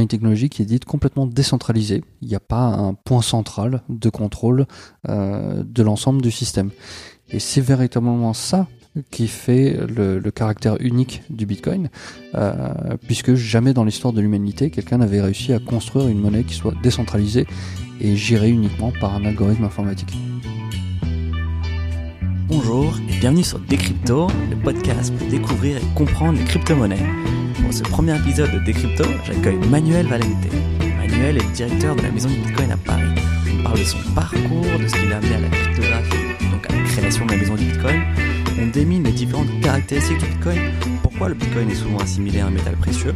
une technologie qui est dite complètement décentralisée. Il n'y a pas un point central de contrôle de l'ensemble du système. Et c'est véritablement ça qui fait le, caractère unique du Bitcoin, euh, puisque jamais dans l'histoire de l'humanité, quelqu'un n'avait réussi à construire une monnaie qui soit décentralisée et gérée uniquement par un algorithme informatique. Bonjour et bienvenue sur Decrypto, le podcast pour découvrir et comprendre les crypto-monnaies. Pour ce premier épisode de Decrypto, j'accueille Manuel Valente. Manuel est directeur de la maison du Bitcoin à Paris. On parle de son parcours, de ce qui l'a amené à la cryptographie, donc à la création de la maison du Bitcoin, on démine les différentes caractéristiques du Bitcoin, pourquoi le Bitcoin est souvent assimilé à un métal précieux.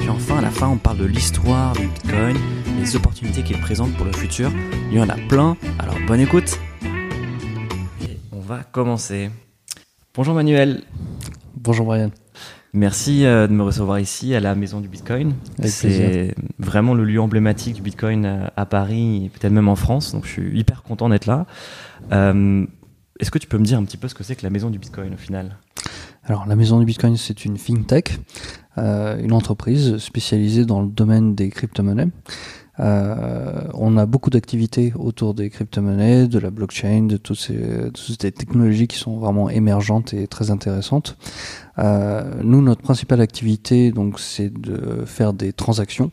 Puis enfin, à la fin, on parle de l'histoire du Bitcoin, les opportunités qu'il présente pour le futur. Il y en a plein, alors bonne écoute. Va commencer. Bonjour Manuel. Bonjour Brian. Merci euh, de me recevoir ici à la maison du Bitcoin. C'est vraiment le lieu emblématique du Bitcoin euh, à Paris et peut-être même en France. Donc je suis hyper content d'être là. Euh, est-ce que tu peux me dire un petit peu ce que c'est que la maison du Bitcoin au final? Alors la maison du Bitcoin c'est une fintech, euh, une entreprise spécialisée dans le domaine des crypto-monnaies. Euh, on a beaucoup d'activités autour des crypto-monnaies, de la blockchain, de toutes ces, technologies qui sont vraiment émergentes et très intéressantes. Euh, nous, notre principale activité, donc, c'est de faire des transactions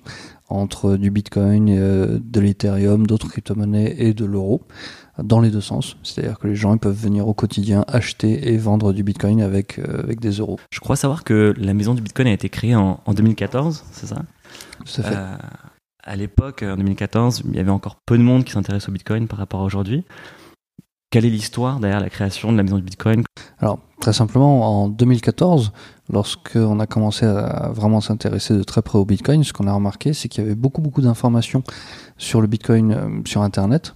entre du Bitcoin, de l'Ethereum, d'autres crypto-monnaies et de l'euro dans les deux sens. C'est-à-dire que les gens ils peuvent venir au quotidien acheter et vendre du Bitcoin avec, euh, avec des euros. Je crois savoir que la maison du Bitcoin a été créée en, en 2014, c'est ça? Ça fait. À l'époque, en 2014, il y avait encore peu de monde qui s'intéresse au Bitcoin par rapport à aujourd'hui. Quelle est l'histoire derrière la création de la maison du Bitcoin? Alors, très simplement, en 2014, lorsqu'on a commencé à vraiment s'intéresser de très près au Bitcoin, ce qu'on a remarqué, c'est qu'il y avait beaucoup, beaucoup d'informations sur le Bitcoin euh, sur Internet,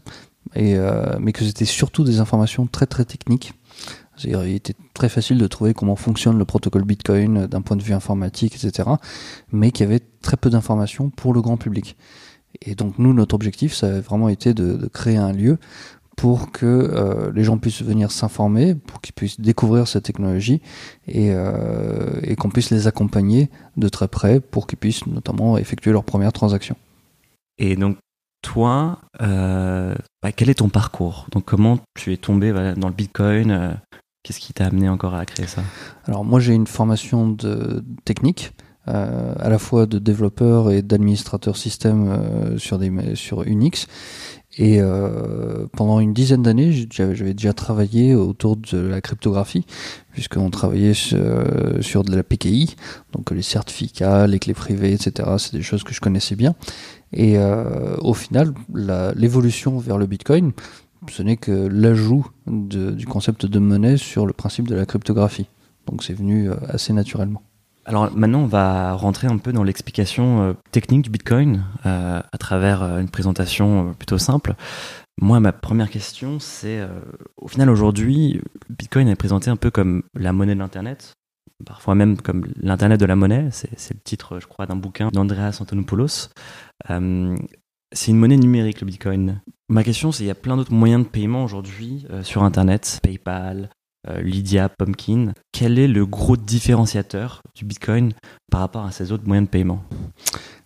et, euh, mais que c'était surtout des informations très très techniques. Il était très facile de trouver comment fonctionne le protocole Bitcoin d'un point de vue informatique, etc. Mais qu'il y avait très peu d'informations pour le grand public. Et donc nous, notre objectif, ça a vraiment été de, créer un lieu pour que euh, les gens puissent venir s'informer, pour qu'ils puissent découvrir cette technologie et, euh, et qu'on puisse les accompagner de très près pour qu'ils puissent notamment effectuer leurs premières transactions. Et donc toi, euh, bah, quel est ton parcours? Donc, comment tu es tombé dans le Bitcoin euh, Qu'est-ce qui t'a amené encore à créer ça? Alors, moi, j'ai une formation de technique. Euh, à la fois de développeur et d'administrateur système sur, des, sur Unix. Et pendant une dizaine d'années, j'avais déjà travaillé autour de la cryptographie, puisqu'on travaillait sur, sur, de la PKI, donc les certificats, les clés privées, etc. C'est des choses que je connaissais bien. Et euh, au final, l'évolution vers le Bitcoin, ce n'est que l'ajout du concept de monnaie sur le principe de la cryptographie. Donc c'est venu euh, assez naturellement. Alors maintenant, on va rentrer un peu dans l'explication euh, technique du Bitcoin à travers une présentation plutôt simple. Moi, ma première question, c'est au final aujourd'hui, Bitcoin est présenté un peu comme la monnaie de l'Internet, parfois même comme l'Internet de la monnaie. C'est le titre, je crois, d'un bouquin d'Andreas Antonopoulos. Euh, c'est une monnaie numérique, le Bitcoin. Ma question, c'est il y a plein d'autres moyens de paiement aujourd'hui euh, sur Internet, PayPal, euh, Lydia, Pumpkin. Quel est le gros différenciateur du Bitcoin par rapport à ces autres moyens de paiement?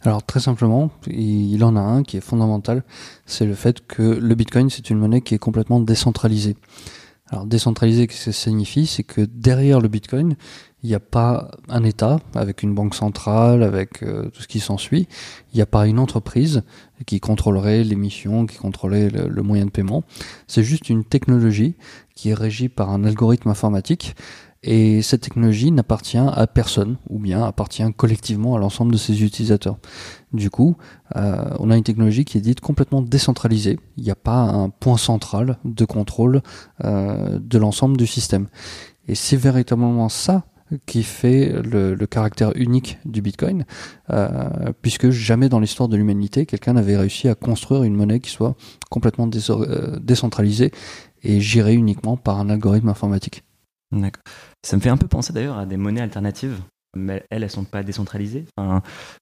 Alors très simplement, il en a un qui est fondamental, c'est le fait que le Bitcoin c'est une monnaie qui est complètement décentralisée. Alors décentralisé, qu'est-ce que ça signifie? C'est que derrière le Bitcoin, il n'y a pas un État avec une banque centrale, avec euh, tout ce qui s'ensuit. Il n'y a pas une entreprise qui contrôlerait l'émission, qui contrôlerait le, moyen de paiement. C'est juste une technologie qui est régie par un algorithme informatique. Et cette technologie n'appartient à personne, ou bien appartient collectivement à l'ensemble de ses utilisateurs. Du coup, euh, on a une technologie qui est dite complètement décentralisée. Il n'y a pas un point central de contrôle euh, de l'ensemble du système. Et c'est véritablement ça qui fait le, caractère unique du Bitcoin, euh, puisque jamais dans l'histoire de l'humanité, quelqu'un n'avait réussi à construire une monnaie qui soit complètement décentralisée et gérée uniquement par un algorithme informatique. D'accord. Ça me fait un peu penser d'ailleurs à des monnaies alternatives, mais elles, elles sont pas décentralisées.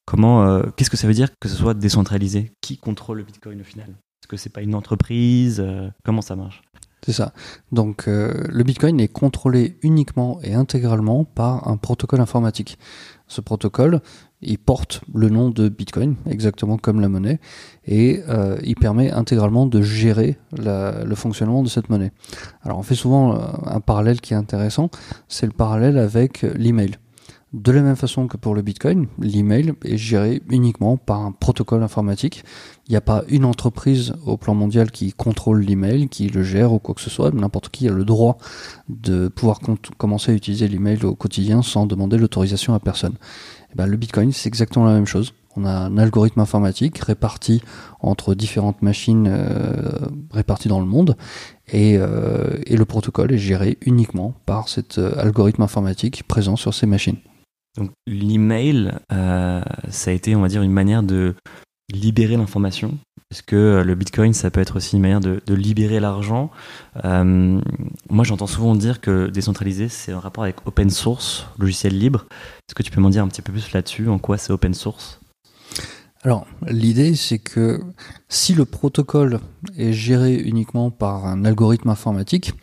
Comment, euh, qu'est-ce que ça veut dire que ce soit décentralisé? Qui contrôle le Bitcoin au final? Est-ce que c'est pas une entreprise? Comment ça marche? C'est ça. Donc euh, le Bitcoin est contrôlé uniquement et intégralement par un protocole informatique. Ce protocole, il porte le nom de Bitcoin, exactement comme la monnaie, et euh, il permet intégralement de gérer le fonctionnement de cette monnaie. Alors on fait souvent euh, un parallèle qui est intéressant, c'est le parallèle avec l'email. De la même façon que pour le Bitcoin, l'email est géré uniquement par un protocole informatique. Il n'y a pas une entreprise au plan mondial qui contrôle l'email, qui le gère ou quoi que ce soit. N'importe qui a le droit de pouvoir commencer à utiliser l'email au quotidien sans demander l'autorisation à personne. Eh ben, le Bitcoin, c'est exactement la même chose. On a un algorithme informatique réparti entre différentes machines euh, réparties dans le monde et, euh, et, le protocole est géré uniquement par cet euh, algorithme informatique présent sur ces machines. Donc l'email, ça a été, on va dire, une manière de libérer l'information. Est-ce que euh, le Bitcoin, ça peut être aussi une manière de, libérer l'argent? Euh, Moi, j'entends souvent dire que décentralisé, c'est un rapport avec open source, logiciel libre. Est-ce que tu peux m'en dire un petit peu plus là-dessus? En quoi c'est open source? Alors, l'idée, c'est que si le protocole est géré uniquement par un algorithme informatique,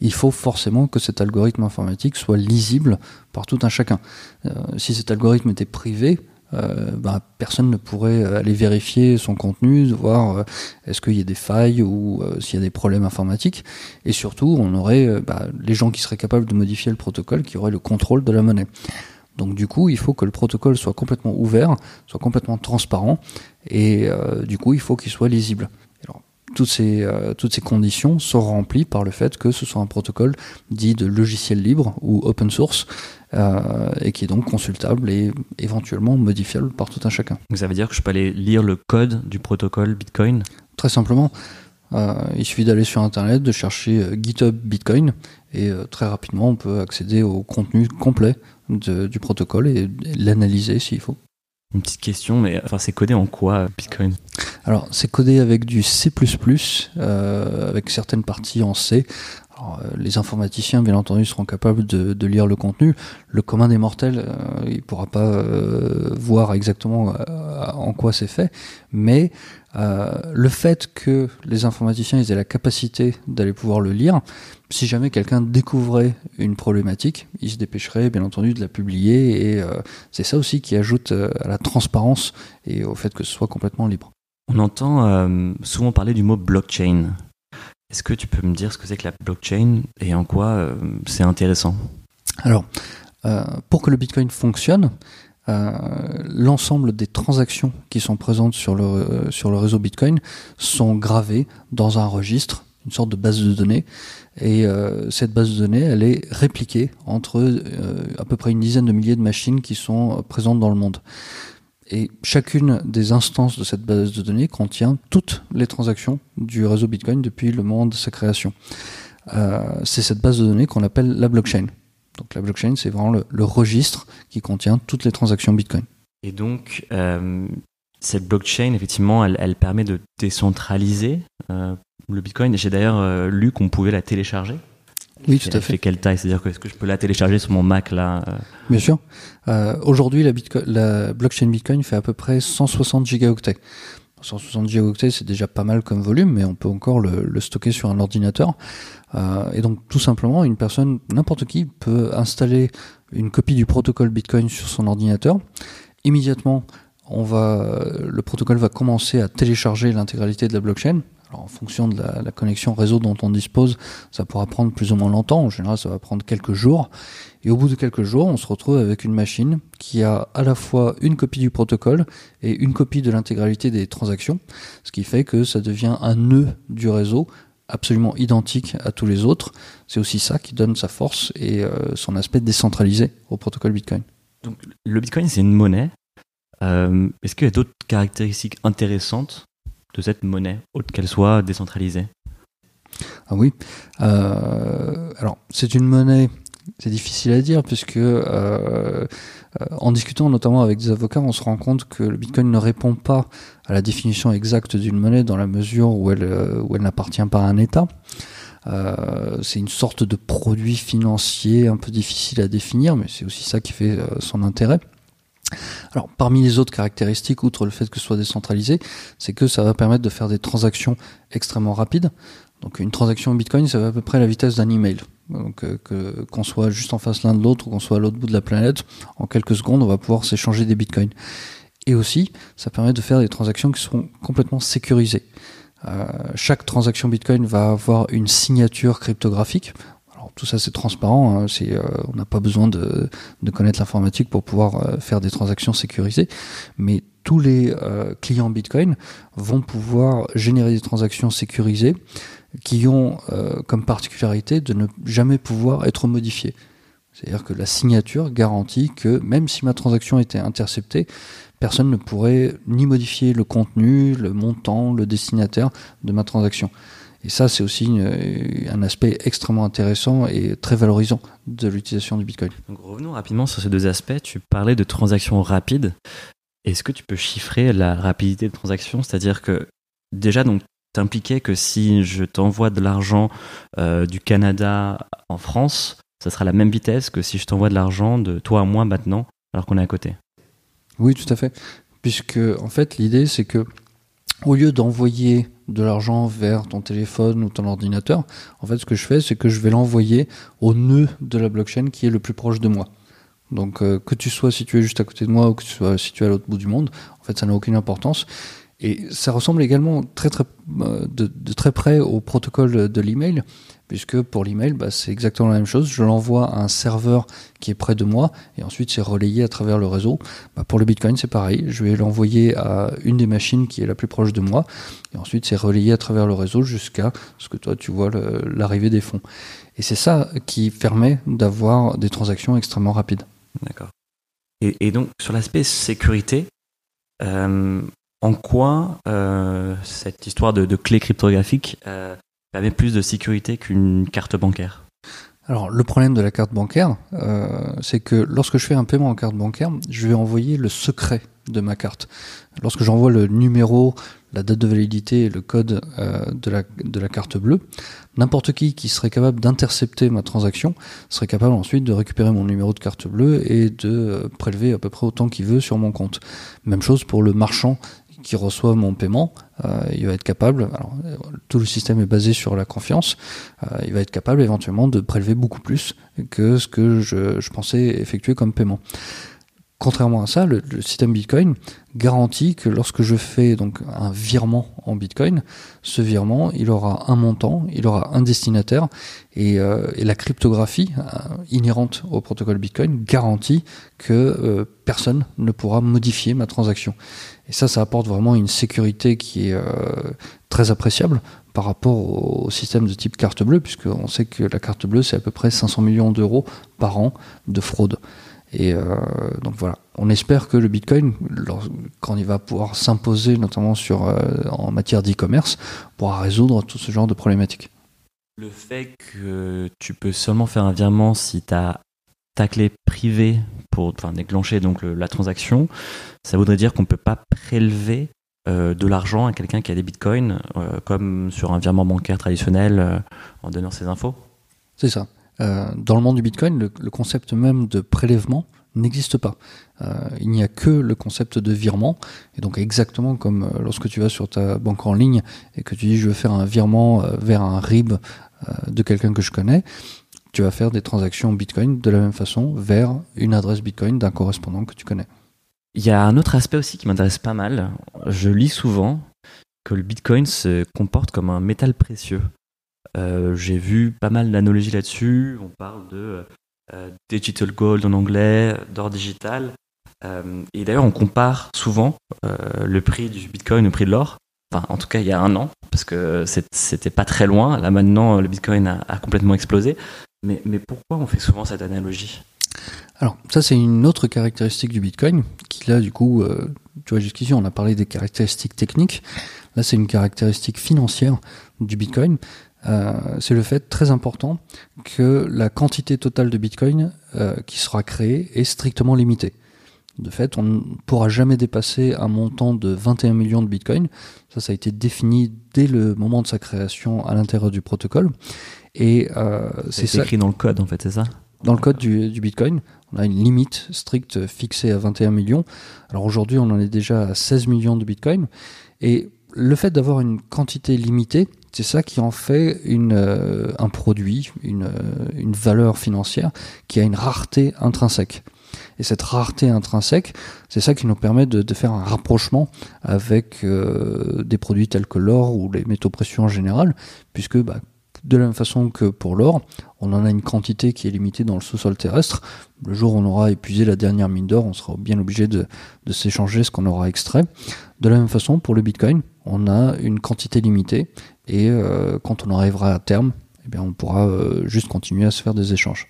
il faut forcément que cet algorithme informatique soit lisible par tout un chacun. Euh, si cet algorithme était privé, euh, bah, personne ne pourrait aller vérifier son contenu, voir euh, est-ce qu'il y a des failles ou s'il y a des problèmes informatiques. Et surtout, on aurait bah, les gens qui seraient capables de modifier le protocole, qui auraient le contrôle de la monnaie. Donc du coup, il faut que le protocole soit complètement ouvert, soit complètement transparent, et du coup, il faut qu'il soit lisible euh, toutes ces conditions sont remplies par le fait que ce soit un protocole dit de logiciel libre ou open source euh, et qui est donc consultable et éventuellement modifiable par tout un chacun. ça veut dire que je peux aller lire le code du protocole Bitcoin? Très simplement. Euh, il suffit d'aller sur Internet, de chercher GitHub Bitcoin et très rapidement on peut accéder au contenu complet du protocole et l'analyser s'il faut. Une petite question, mais enfin, c'est codé en quoi Bitcoin? Alors, c'est codé avec du C++, euh, avec certaines parties en C. Alors, euh, les informaticiens, bien entendu, seront capables de, de, lire le contenu. Le commun des mortels, euh, il pourra pas euh, voir exactement en quoi c'est fait, mais le fait que les informaticiens aient la capacité d'aller pouvoir le lire, si jamais quelqu'un découvrait une problématique, il se dépêcherait bien entendu de la publier et euh, c'est ça aussi qui ajoute euh, à la transparence et au fait que ce soit complètement libre. On entend euh, souvent parler du mot blockchain. Est-ce que tu peux me dire ce que c'est que la blockchain et en quoi c'est intéressant? Alors, pour que le Bitcoin fonctionne, l'ensemble des transactions qui sont présentes sur le, sur le réseau Bitcoin sont gravées dans un registre, une sorte de base de données, et euh, cette base de données, elle est répliquée entre euh, à peu près une dizaine de milliers de machines qui sont euh, présentes dans le monde. Et chacune des instances de cette base de données contient toutes les transactions du réseau Bitcoin depuis le moment de sa création. c'est cette base de données qu'on appelle la blockchain. Donc la blockchain, c'est vraiment le, registre qui contient toutes les transactions Bitcoin. Et donc, cette blockchain, effectivement, elle, permet de décentraliser le Bitcoin. J'ai d'ailleurs euh, lu qu'on pouvait la télécharger. Oui, tout à fait. fait quelle taille? C'est-à-dire que est-ce que je peux la télécharger sur mon Mac là euh? Bien sûr. Euh, Aujourd'hui, la, la blockchain Bitcoin fait à peu près 160 gigaoctets. 160 gigaoctets, c'est déjà pas mal comme volume, mais on peut encore le, le stocker sur un ordinateur. Euh, et donc, tout simplement, une personne, n'importe qui, peut installer une copie du protocole Bitcoin sur son ordinateur. Immédiatement, on va, le protocole va commencer à télécharger l'intégralité de la blockchain. En fonction de la, connexion réseau dont on dispose, ça pourra prendre plus ou moins longtemps. En général, ça va prendre quelques jours. Et au bout de quelques jours, on se retrouve avec une machine qui a à la fois une copie du protocole et une copie de l'intégralité des transactions, ce qui fait que ça devient un nœud du réseau absolument identique à tous les autres. C'est aussi ça qui donne sa force et euh, son aspect décentralisé au protocole Bitcoin. Donc, le Bitcoin, c'est une monnaie. Euh, est-ce qu'il y a d'autres caractéristiques intéressantes de cette monnaie, autre qu'elle soit décentralisée Ah oui. Euh, alors, c'est une monnaie, c'est difficile à dire, puisque euh, en discutant notamment avec des avocats, on se rend compte que le Bitcoin ne répond pas à la définition exacte d'une monnaie dans la mesure où elle, où elle n'appartient pas à un État. Euh, c'est une sorte de produit financier un peu difficile à définir, mais c'est aussi ça qui fait son intérêt. Alors, parmi les autres caractéristiques, outre le fait que ce soit décentralisé, c'est que ça va permettre de faire des transactions extrêmement rapides. Donc, une transaction Bitcoin, ça va à peu près la vitesse d'un email. Donc que qu'on soit juste en face l'un de l'autre ou qu'on soit à l'autre bout de la planète, en quelques secondes, on va pouvoir s'échanger des bitcoins. Et aussi, ça permet de faire des transactions qui sont complètement sécurisées. Euh, chaque transaction Bitcoin va avoir une signature cryptographique. Tout ça c'est transparent, hein, euh, on n'a pas besoin de, connaître l'informatique pour pouvoir euh, faire des transactions sécurisées, mais tous les clients Bitcoin vont pouvoir générer des transactions sécurisées qui ont comme particularité de ne jamais pouvoir être modifiées. C'est-à-dire que la signature garantit que même si ma transaction était interceptée, personne ne pourrait ni modifier le contenu, le montant, le destinataire de ma transaction. Et ça, c'est aussi un aspect extrêmement intéressant et très valorisant de l'utilisation du Bitcoin. Donc revenons rapidement sur ces deux aspects. Tu parlais de transactions rapides. Est-ce que tu peux chiffrer la rapidité de transaction? C'est-à-dire que déjà, donc, t'impliquais que si je t'envoie de l'argent euh, du Canada en France, ça sera la même vitesse que si je t'envoie de l'argent de toi à moi maintenant, alors qu'on est à côté. Oui, tout à fait. Puisque, en fait, l'idée, c'est que, au lieu d'envoyer de l'argent vers ton téléphone ou ton ordinateur, en fait, ce que je fais, c'est que je vais l'envoyer au nœud de la blockchain qui est le plus proche de moi. Donc, euh, que tu sois situé juste à côté de moi ou que tu sois situé à l'autre bout du monde, en fait, ça n'a aucune importance. Et ça ressemble également euh, de, de très près au protocole de l'email, puisque pour l'email, bah, c'est exactement la même chose. Je l'envoie à un serveur qui est près de moi, et ensuite c'est relayé à travers le réseau. Bah, pour le Bitcoin, c'est pareil. Je vais l'envoyer à une des machines qui est la plus proche de moi, et ensuite c'est relayé à travers le réseau jusqu'à ce que toi tu vois l'arrivée des fonds. Et c'est ça qui permet d'avoir des transactions extrêmement rapides. D'accord. Et, donc sur l'aspect sécurité, euh, en quoi euh, cette histoire de, de clé cryptographique euh, avait plus de sécurité qu'une carte bancaire alors le problème de la carte bancaire, euh, c'est que lorsque je fais un paiement en carte bancaire, je vais envoyer le secret de ma carte. Lorsque j'envoie le numéro, la date de validité et le code euh, de, la, de la carte bleue, n'importe qui qui serait capable d'intercepter ma transaction serait capable ensuite de récupérer mon numéro de carte bleue et de euh, prélever à peu près autant qu'il veut sur mon compte. Même chose pour le marchand qui reçoit mon paiement, euh, il va être capable, tout le système est basé sur la confiance, euh, il va être capable éventuellement de prélever beaucoup plus que ce que je, pensais effectuer comme paiement. Contrairement à ça, le, système Bitcoin garantit que lorsque je fais donc un virement en Bitcoin, ce virement, il aura un montant, il aura un destinataire, et, euh, la cryptographie inhérente au protocole Bitcoin garantit que personne ne pourra modifier ma transaction. Et ça, ça apporte vraiment une sécurité qui est euh, très appréciable par rapport au système de type carte bleue, puisqu'on sait que la carte bleue, c'est à peu près 500 millions d'euros par an de fraude. Et euh, donc voilà, on espère que le Bitcoin, quand il va pouvoir s'imposer, notamment sur, euh, en matière d'e-commerce, pourra résoudre tout ce genre de problématiques. Le fait que tu peux seulement faire un virement si tu as ta clé privée pour enfin, déclencher donc la transaction, ça voudrait dire qu'on ne peut pas prélever euh, de l'argent à quelqu'un qui a des bitcoins, comme sur un virement bancaire traditionnel, en donnant ses infos C'est ça. Euh, dans le monde du Bitcoin, le, concept même de prélèvement n'existe pas. Euh, il n'y a que le concept de virement. Et donc exactement comme euh, lorsque tu vas sur ta banque en ligne et que tu dis je veux faire un virement vers un RIB de quelqu'un que je connais, tu vas faire des transactions Bitcoin de la même façon vers une adresse Bitcoin d'un correspondant que tu connais. Il y a un autre aspect aussi qui m'intéresse pas mal. Je lis souvent que le Bitcoin se comporte comme un métal précieux. Euh, j'ai vu pas mal d'analogies là-dessus. On parle de euh, digital gold en anglais, d'or digital. Euh, et d'ailleurs, on compare souvent le prix du bitcoin au prix de l'or. Enfin, en tout cas, il y a un an, parce que c'était pas très loin. Là, maintenant, le bitcoin a, complètement explosé. Mais, pourquoi on fait souvent cette analogie? Alors, ça, c'est une autre caractéristique du Bitcoin, qui là, du coup, tu vois, jusqu'ici, on a parlé des caractéristiques techniques. Là, c'est une caractéristique financière du Bitcoin. Euh, c'est le fait très important que la quantité totale de Bitcoin euh, qui sera créée est strictement limitée. De fait, on ne pourra jamais dépasser un montant de 21 millions de Bitcoin. Ça, ça a été défini dès le moment de sa création à l'intérieur du protocole. Et euh, c'est écrit dans le code, en fait, c'est ça Dans le code du, du, Bitcoin, on a une limite stricte fixée à 21 millions. Alors aujourd'hui, on en est déjà à 16 millions de Bitcoin. Et le fait d'avoir une quantité limitée, c'est ça qui en fait une, euh, un produit, une, euh, une valeur financière qui a une rareté intrinsèque. Et cette rareté intrinsèque, c'est ça qui nous permet de, de faire un rapprochement avec euh, des produits tels que l'or ou les métaux précieux en général, puisque bah, de la même façon que pour l'or, on en a une quantité qui est limitée dans le sous-sol terrestre. Le jour où on aura épuisé la dernière mine d'or, on sera bien obligé de, s'échanger ce qu'on aura extrait. De la même façon, pour le Bitcoin, on a une quantité limitée et euh, quand on arrivera à terme, eh on pourra euh, juste continuer à se faire des échanges.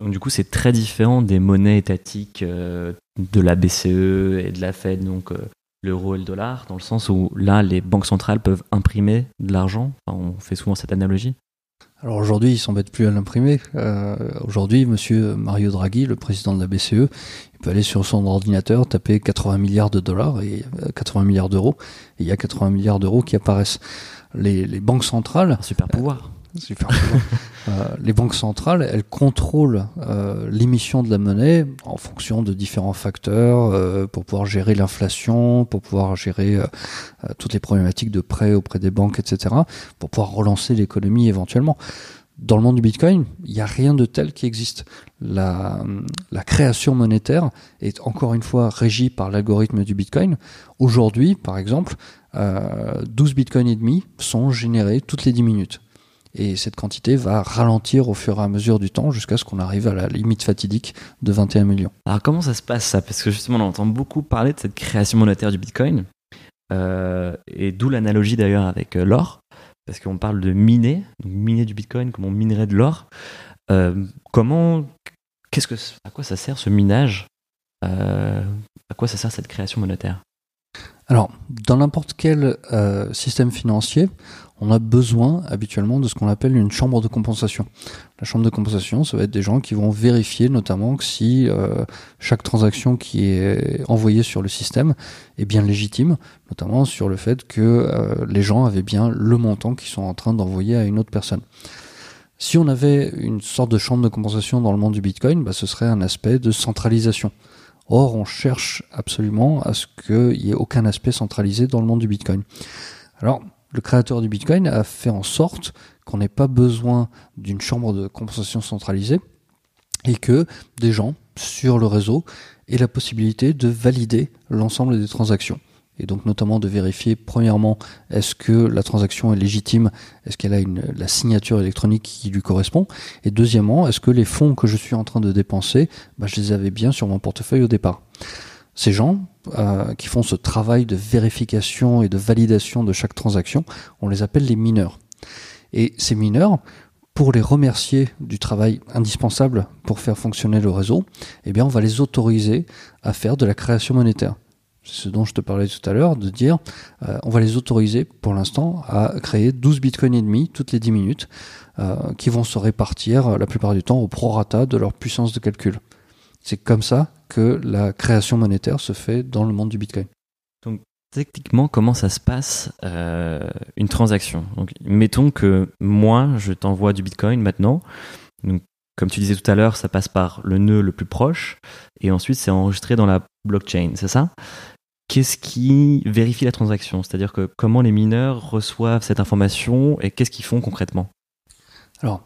Donc, du coup, c'est très différent des monnaies étatiques euh, de la BCE et de la Fed, donc l'euro et le dollar, dans le sens où là, les banques centrales peuvent imprimer de l'argent. Enfin, on fait souvent cette analogie. Alors aujourd'hui, ils s'embêtent plus à l'imprimer. Euh, aujourd'hui, Monsieur Mario Draghi, le président de la BCE, il peut aller sur son ordinateur, taper 80 milliards de dollars et 80 milliards d'euros, et il y a 80 milliards d'euros qui apparaissent. Les, les banques centrales, Un super pouvoir. Super. euh, les banques centrales, elles contrôlent euh, l'émission de la monnaie en fonction de différents facteurs euh, pour pouvoir gérer l'inflation, pour pouvoir gérer toutes les problématiques de prêts auprès des banques, etc., pour pouvoir relancer l'économie éventuellement. Dans le monde du Bitcoin, il n'y a rien de tel qui existe. La, la création monétaire est encore une fois régie par l'algorithme du Bitcoin. Aujourd'hui, par exemple, euh, 12 Bitcoins et demi sont générés toutes les 10 minutes. Et cette quantité va ralentir au fur et à mesure du temps jusqu'à ce qu'on arrive à la limite fatidique de 21 millions. Alors comment ça se passe ça? Parce que justement on entend beaucoup parler de cette création monétaire du Bitcoin, euh, et d'où l'analogie d'ailleurs avec euh, l'or, parce qu'on parle de miner, donc miner du Bitcoin comme on minerait de l'or. Euh, comment, qu'est-ce que, à quoi ça sert ce minage? Euh, À quoi ça sert cette création monétaire? Alors, dans n'importe quel euh, système financier, on a besoin habituellement de ce qu'on appelle une chambre de compensation. La chambre de compensation, ça va être des gens qui vont vérifier notamment que si euh, chaque transaction qui est envoyée sur le système est bien légitime, notamment sur le fait que euh, les gens avaient bien le montant qu'ils sont en train d'envoyer à une autre personne. Si on avait une sorte de chambre de compensation dans le monde du Bitcoin, bah, ce serait un aspect de centralisation. Or, on cherche absolument à ce qu'il n'y ait aucun aspect centralisé dans le monde du Bitcoin. Alors, le créateur du Bitcoin a fait en sorte qu'on n'ait pas besoin d'une chambre de compensation centralisée et que des gens sur le réseau aient la possibilité de valider l'ensemble des transactions. Et donc notamment de vérifier premièrement est-ce que la transaction est légitime, est-ce qu'elle a une, la signature électronique qui lui correspond, et deuxièmement est-ce que les fonds que je suis en train de dépenser, bah, je les avais bien sur mon portefeuille au départ. Ces gens euh, qui font ce travail de vérification et de validation de chaque transaction, on les appelle les mineurs. Et ces mineurs, pour les remercier du travail indispensable pour faire fonctionner le réseau, eh bien, on va les autoriser à faire de la création monétaire. C'est ce dont je te parlais tout à l'heure, de dire, euh, on va les autoriser pour l'instant à créer 12 bitcoins et demi toutes les 10 minutes, euh, qui vont se répartir la plupart du temps au prorata de leur puissance de calcul. C'est comme ça que la création monétaire se fait dans le monde du bitcoin. Techniquement, comment ça se passe euh, une transaction? Donc, mettons que moi, je t'envoie du Bitcoin maintenant. Donc, comme tu disais tout à l'heure, ça passe par le nœud le plus proche et ensuite c'est enregistré dans la blockchain, c'est ça? Qu'est-ce qui vérifie la transaction? C'est-à-dire que comment les mineurs reçoivent cette information et qu'est-ce qu'ils font concrètement? Alors,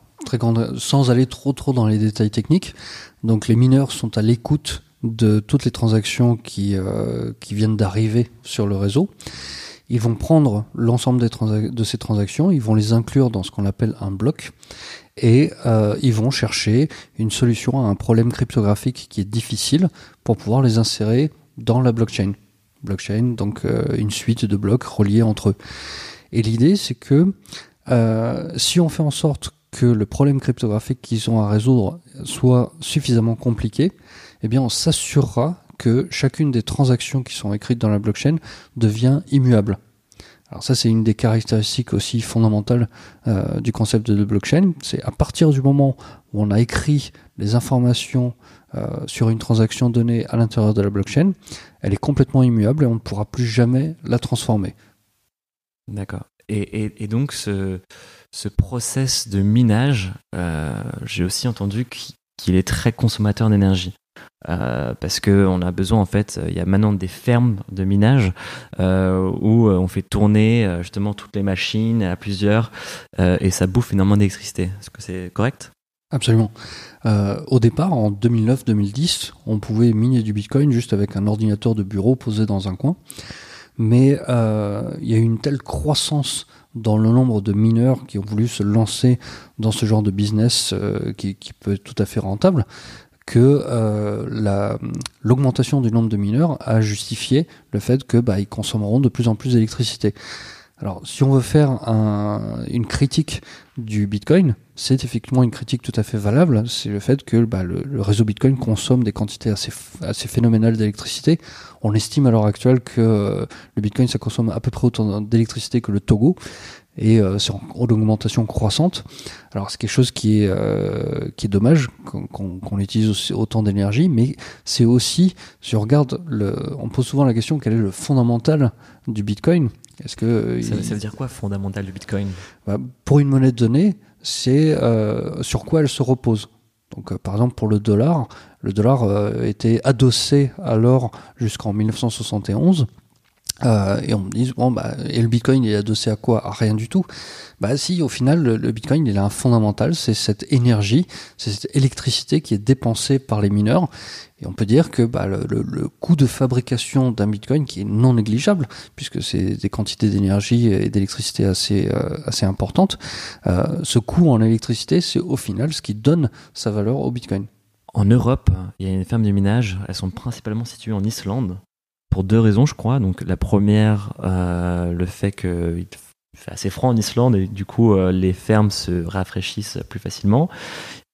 sans aller trop trop dans les détails techniques, donc les mineurs sont à l'écoute de toutes les transactions qui, euh, qui viennent d'arriver sur le réseau. Ils vont prendre l'ensemble de ces transactions, ils vont les inclure dans ce qu'on appelle un bloc, et euh, ils vont chercher une solution à un problème cryptographique qui est difficile pour pouvoir les insérer dans la blockchain. Blockchain, donc euh, une suite de blocs reliés entre eux. Et l'idée, c'est que si on fait en sorte que le problème cryptographique qu'ils ont à résoudre soit suffisamment compliqué, eh bien on s'assurera que chacune des transactions qui sont écrites dans la blockchain devient immuable. Alors ça c'est une des caractéristiques aussi fondamentales euh, du concept de blockchain, c'est à partir du moment où on a écrit les informations euh, sur une transaction donnée à l'intérieur de la blockchain, elle est complètement immuable et on ne pourra plus jamais la transformer. D'accord. Et, donc ce, ce process de minage, euh, j'ai aussi entendu qu'il est très consommateur d'énergie. parce que on a besoin en fait, il y a maintenant des fermes de minage où on fait tourner justement toutes les machines à plusieurs et ça bouffe énormément d'électricité. Est-ce que c'est correct? Absolument. Euh, au départ, en 2009-2010, on pouvait miner du Bitcoin juste avec un ordinateur de bureau posé dans un coin. Mais euh, il y a eu une telle croissance dans le nombre de mineurs qui ont voulu se lancer dans ce genre de business euh, qui, qui, peut être tout à fait rentable que euh, l'augmentation du nombre de mineurs a justifié le fait que bah, ils consommeront de plus en plus d'électricité. Alors, si on veut faire un, une critique du Bitcoin, c'est effectivement une critique tout à fait valable. C'est le fait que bah, le, réseau Bitcoin consomme des quantités assez, assez phénoménales d'électricité. On estime à l'heure actuelle que euh, le Bitcoin, ça consomme à peu près autant d'électricité que le Togo. Et euh, c'est en, augmentation croissante. Alors c'est quelque chose qui est, euh, qui est dommage qu'on utilise autant d'énergie, mais c'est aussi, si on regarde, le, on pose souvent la question quel est le fondamental du Bitcoin? Est-ce que ça, veut dire quoi fondamental du Bitcoin? Bah, Pour une monnaie donnée, c'est euh, sur quoi elle se repose. Donc, euh, par exemple, pour le dollar, le dollar euh, était adossé alors jusqu'en 1971 euh, et on me dit bon bah et le Bitcoin il est adossé à quoi? Rien du tout. Bah si au final le, Bitcoin il a un fondamental, c'est cette énergie, c'est cette électricité qui est dépensée par les mineurs. Et on peut dire que bah, le, le, coût de fabrication d'un Bitcoin qui est non négligeable puisque c'est des quantités d'énergie et d'électricité assez euh, assez importantes. Euh, ce coût en électricité c'est au final ce qui donne sa valeur au Bitcoin. En Europe, il y a une ferme de minage. Elles sont principalement situées en Islande pour deux raisons, je crois. Donc la première, euh, le fait qu'il fait assez froid en Islande et du coup euh, les fermes se rafraîchissent plus facilement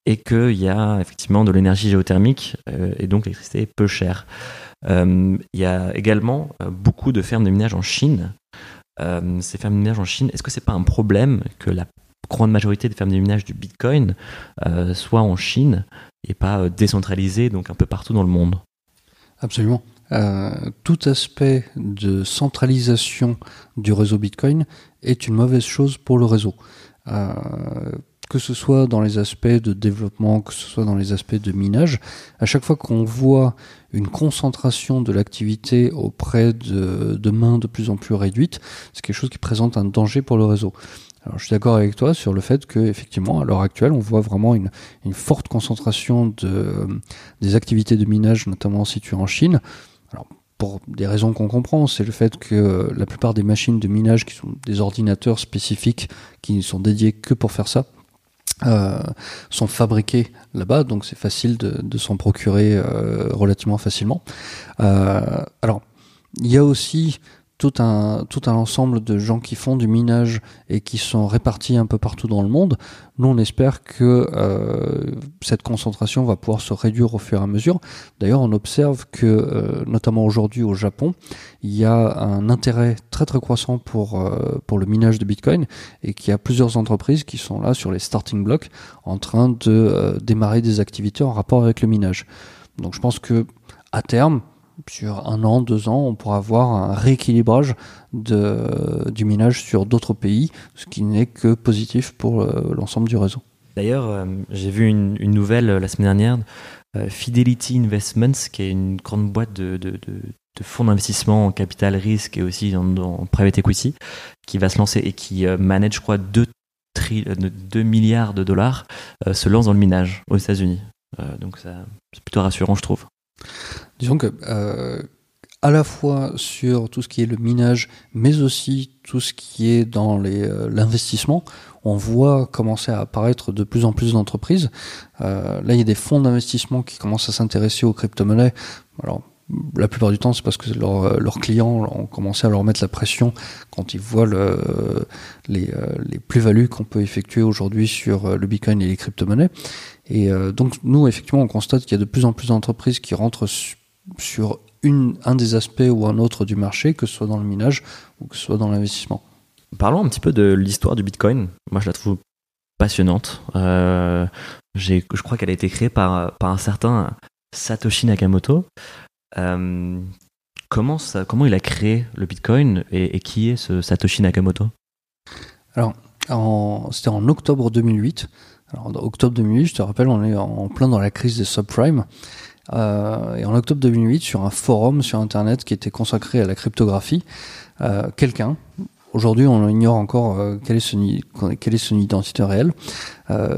et qu'il y a effectivement de l'énergie géothermique euh, et donc l'électricité est peu chère. Il y a également beaucoup de fermes de minage en Chine. ces fermes de minage en Chine, est-ce que c'est pas un problème que la grande majorité des fermes de minage du Bitcoin soient en Chine et pas décentralisées donc un peu partout dans le monde? Absolument. Euh, tout aspect de centralisation du réseau Bitcoin est une mauvaise chose pour le réseau. Euh, que ce soit dans les aspects de développement, que ce soit dans les aspects de minage, à chaque fois qu'on voit une concentration de l'activité auprès de, de mains de plus en plus réduites, c'est quelque chose qui présente un danger pour le réseau. Alors, je suis d'accord avec toi sur le fait que, effectivement, à l'heure actuelle, on voit vraiment une, une forte concentration de, des activités de minage, notamment situées en Chine. Alors, pour des raisons qu'on comprend, c'est le fait que la plupart des machines de minage, qui sont des ordinateurs spécifiques, qui sont dédiés que pour faire ça, euh, sont fabriqués là-bas, donc c'est facile de, de s'en procurer euh, relativement facilement. Euh, alors, il y a aussi tout un, tout un ensemble de gens qui font du minage et qui sont répartis un peu partout dans le monde. Nous, on espère que euh, cette concentration va pouvoir se réduire au fur et à mesure. D'ailleurs, on observe que, euh, notamment aujourd'hui au Japon, il y a un intérêt très très croissant pour, euh, pour le minage de Bitcoin et qu'il y a plusieurs entreprises qui sont là sur les starting blocks en train de démarrer des activités en rapport avec le minage. Donc je pense que à terme, sur un an, deux ans, on pourra avoir un rééquilibrage du minage sur d'autres pays, ce qui n'est que positif pour euh, l'ensemble du réseau. D'ailleurs, euh, j'ai vu une, nouvelle euh, la semaine dernière, Fidelity Investments, qui est une grande boîte de, de, fonds d'investissement en capital risque et aussi en, private equity, qui va se lancer et qui manage, je crois, 2, 2 milliards de dollars, se lance dans le minage aux États-Unis. donc c'est plutôt rassurant, je trouve. Disons que euh, à la fois sur tout ce qui est le minage, mais aussi tout ce qui est dans euh, l'investissement, on voit commencer à apparaître de plus en plus d'entreprises. Euh, là, il y a des fonds d'investissement qui commencent à s'intéresser aux crypto-monnaies. Alors, la plupart du temps, c'est parce que leurs clients ont commencé à leur mettre la pression quand ils voient le, les, les plus-values qu'on peut effectuer aujourd'hui sur le Bitcoin et les crypto-monnaies. Et donc, nous, effectivement, on constate qu'il y a de plus en plus d'entreprises qui rentrent sur une, un des aspects ou un autre du marché, que ce soit dans le minage ou que ce soit dans l'investissement. Parlons un petit peu de l'histoire du Bitcoin. Moi, je la trouve passionnante. Euh, je crois qu'elle a été créée par, par un certain Satoshi Nakamoto. Euh, comment, ça, comment il a créé le Bitcoin et, qui est ce Satoshi Nakamoto? Alors, c'était en octobre 2008. Alors, en octobre 2008, je te rappelle, on est en plein dans la crise des subprimes. Euh, et en octobre 2008, sur un forum sur Internet qui était consacré à la cryptographie, euh, quelqu'un, aujourd'hui on ignore encore euh, quelle, est son, identité réelle,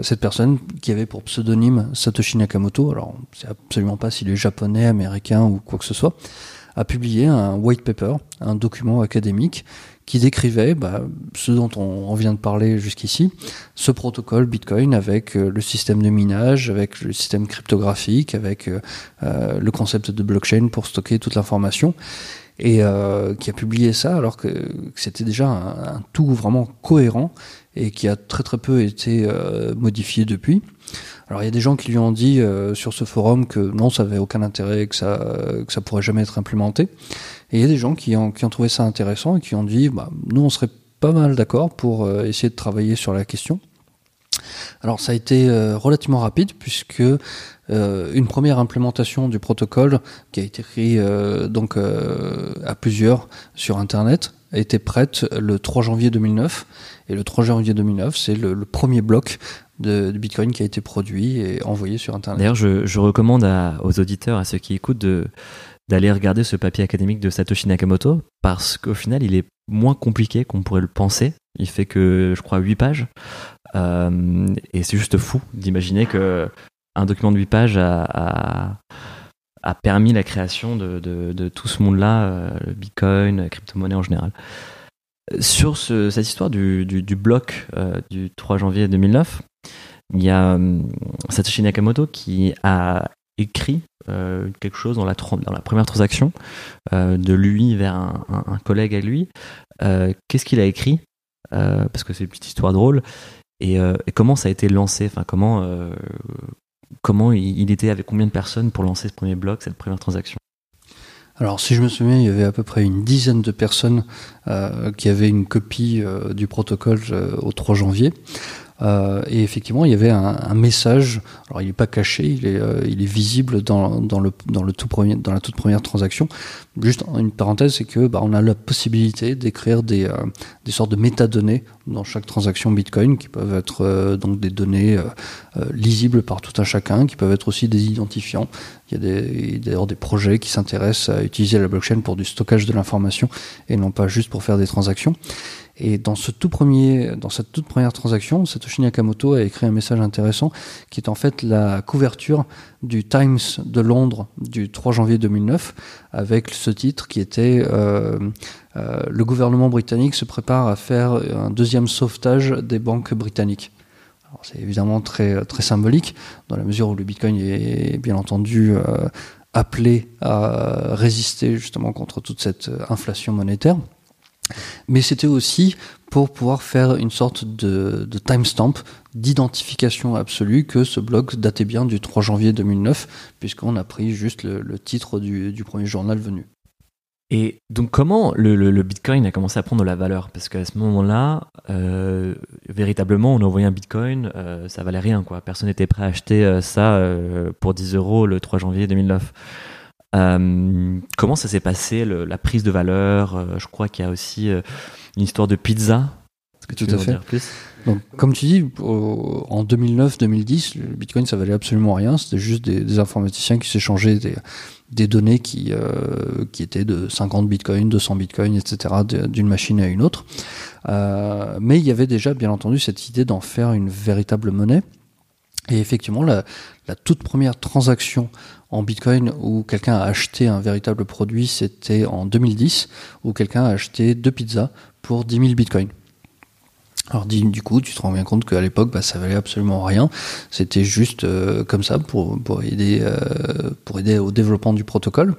cette personne qui avait pour pseudonyme Satoshi Nakamoto, alors on sait absolument pas s'il est japonais, américain ou quoi que ce soit, a publié un white paper, un document académique qui décrivait bah, ce dont on, vient de parler jusqu'ici, ce protocole Bitcoin avec euh, le système de minage, avec le système cryptographique, avec euh, euh, le concept de blockchain pour stocker toute l'information, et qui a publié ça alors que, c'était déjà un, un, tout vraiment cohérent et qui a très très peu été modifié depuis. Alors il y a des gens qui lui ont dit sur ce forum que non, ça avait aucun intérêt, que ça que ça pourrait jamais être implémenté. Et il y a des gens qui ont, qui ont trouvé ça intéressant et qui ont dit, bah, nous, on serait pas mal d'accord pour euh, essayer de travailler sur la question. Alors ça a été euh, relativement rapide puisque euh, une première implémentation du protocole qui a été écrit donc à plusieurs sur internet a été prête le 3 janvier 2009 et le 3 janvier 2009 c'est le, premier bloc de, Bitcoin qui a été produit et envoyé sur internet. D'ailleurs je, recommande aux auditeurs à ceux qui écoutent d'aller regarder ce papier académique de Satoshi Nakamoto parce qu'au final, il est moins compliqué qu'on pourrait le penser. Il fait que, je crois, 8 pages. Euh, et c'est juste fou d'imaginer que un document de 8 pages a, a, permis la création de, de, tout ce monde-là, euh, le Bitcoin, la crypto-monnaie en général. Sur ce, cette histoire du, du, du bloc euh, du 3 janvier 2009, il y a Satoshi Nakamoto qui a écrit euh, quelque chose dans la, première transaction euh, de lui vers un, collègue à lui. Euh, qu'est-ce qu'il a écrit? Parce que c'est une petite histoire drôle. Et, et, comment ça a été lancé? Enfin, comment, comment il, était avec combien de personnes pour lancer ce premier bloc, cette première transaction? Alors, si je me souviens, il y avait à peu près une dizaine de personnes qui avaient une copie du protocole au 3 janvier. Euh, et effectivement, il y avait un, message. Alors, il n'est pas caché, il est, euh, visible dans, le, tout premier, dans la toute première transaction. Juste une parenthèse, c'est que bah, on a la possibilité d'écrire des, euh, sortes de métadonnées dans chaque transaction Bitcoin, qui peuvent être donc des données lisibles par tout un chacun, qui peuvent être aussi des identifiants. Il y a d'ailleurs des projets qui s'intéressent à utiliser la blockchain pour du stockage de l'information et non pas juste pour faire des transactions. Et dans ce tout premier, dans cette toute première transaction, Satoshi Nakamoto a écrit un message intéressant qui est en fait la couverture du Times de Londres du 3 janvier 2009 avec ce titre qui était euh, euh, le gouvernement britannique se prépare à faire un deuxième sauvetage des banques britanniques. C'est évidemment très très symbolique dans la mesure où le Bitcoin est bien entendu euh, appelé à résister justement contre toute cette inflation monétaire mais c'était aussi pour pouvoir faire une sorte de, timestamp, d'identification absolue que ce blog datait bien du 3 janvier 2009, puisqu'on a pris juste le, titre du, premier journal venu. Et donc comment le, Bitcoin a commencé à prendre de la valeur? Parce qu'à ce moment-là, euh, véritablement, on envoyait un Bitcoin, euh, ça valait rien. quoi. Personne n'était prêt à acheter euh, ça pour 10 euros le 3 janvier 2009. Euh, comment ça s'est passé, la prise de valeur euh, Je crois qu'il y a aussi euh, une histoire de pizza. Est-ce que tu Tout à fait. Dire plus? Donc, comme tu dis, en 2009-2010, le Bitcoin, ça valait absolument rien. C'était juste des, informaticiens qui s'échangeaient des, des données qui, qui étaient de 50 Bitcoins, 200 Bitcoins, etc., d'une machine à une autre. mais il y avait déjà, bien entendu, cette idée d'en faire une véritable monnaie. Et effectivement, la, la toute première transaction en Bitcoin où quelqu'un a acheté un véritable produit, c'était en 2010, où quelqu'un a acheté deux pizzas pour 10 000 Bitcoins. Alors du coup, tu te rends bien compte qu'à l'époque, bah, ça valait absolument rien. C'était juste euh, comme ça pour, aider euh, pour aider au développement du protocole.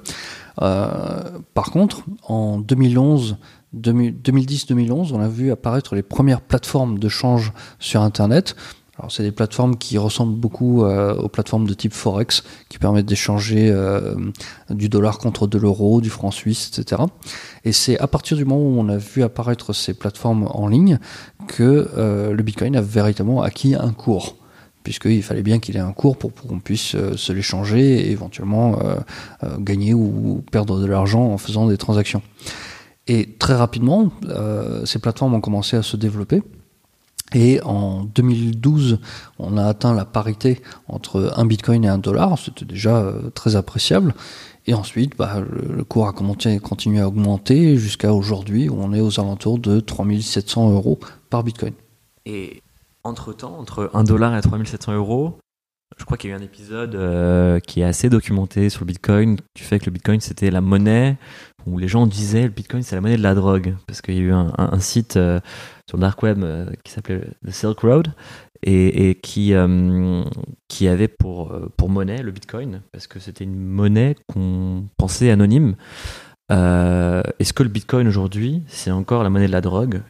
Euh, par contre, en 2011, 2010-2011, on a vu apparaître les premières plateformes de change sur Internet alors c'est des plateformes qui ressemblent beaucoup euh, aux plateformes de type Forex, qui permettent d'échanger euh, du dollar contre de l'euro, du franc suisse, etc. Et c'est à partir du moment où on a vu apparaître ces plateformes en ligne que euh, le Bitcoin a véritablement acquis un cours puisqu'il fallait bien qu'il ait un cours pour, qu'on puisse se l'échanger et éventuellement gagner ou perdre de l'argent en faisant des transactions. Et très rapidement, ces plateformes ont commencé à se développer. Et en 2012, on a atteint la parité entre un bitcoin et un dollar. C'était déjà euh, très appréciable. Et ensuite, bah, le, cours a continué à augmenter jusqu'à aujourd'hui où on est aux alentours de 3700 euros par bitcoin. Et entre-temps, entre 1 dollar et 3700 euros, je crois qu'il y a eu un épisode euh, qui est assez documenté sur le Bitcoin, du fait que le Bitcoin c'était la monnaie où les gens disaient le Bitcoin c'est la monnaie de la drogue parce qu'il y a eu un, site euh, sur le dark web euh, qui s'appelait The Silk Road et, qui qui avait pour pour monnaie le Bitcoin parce que c'était une monnaie qu'on pensait anonyme. est-ce que le Bitcoin aujourd'hui c'est encore la monnaie de la drogue?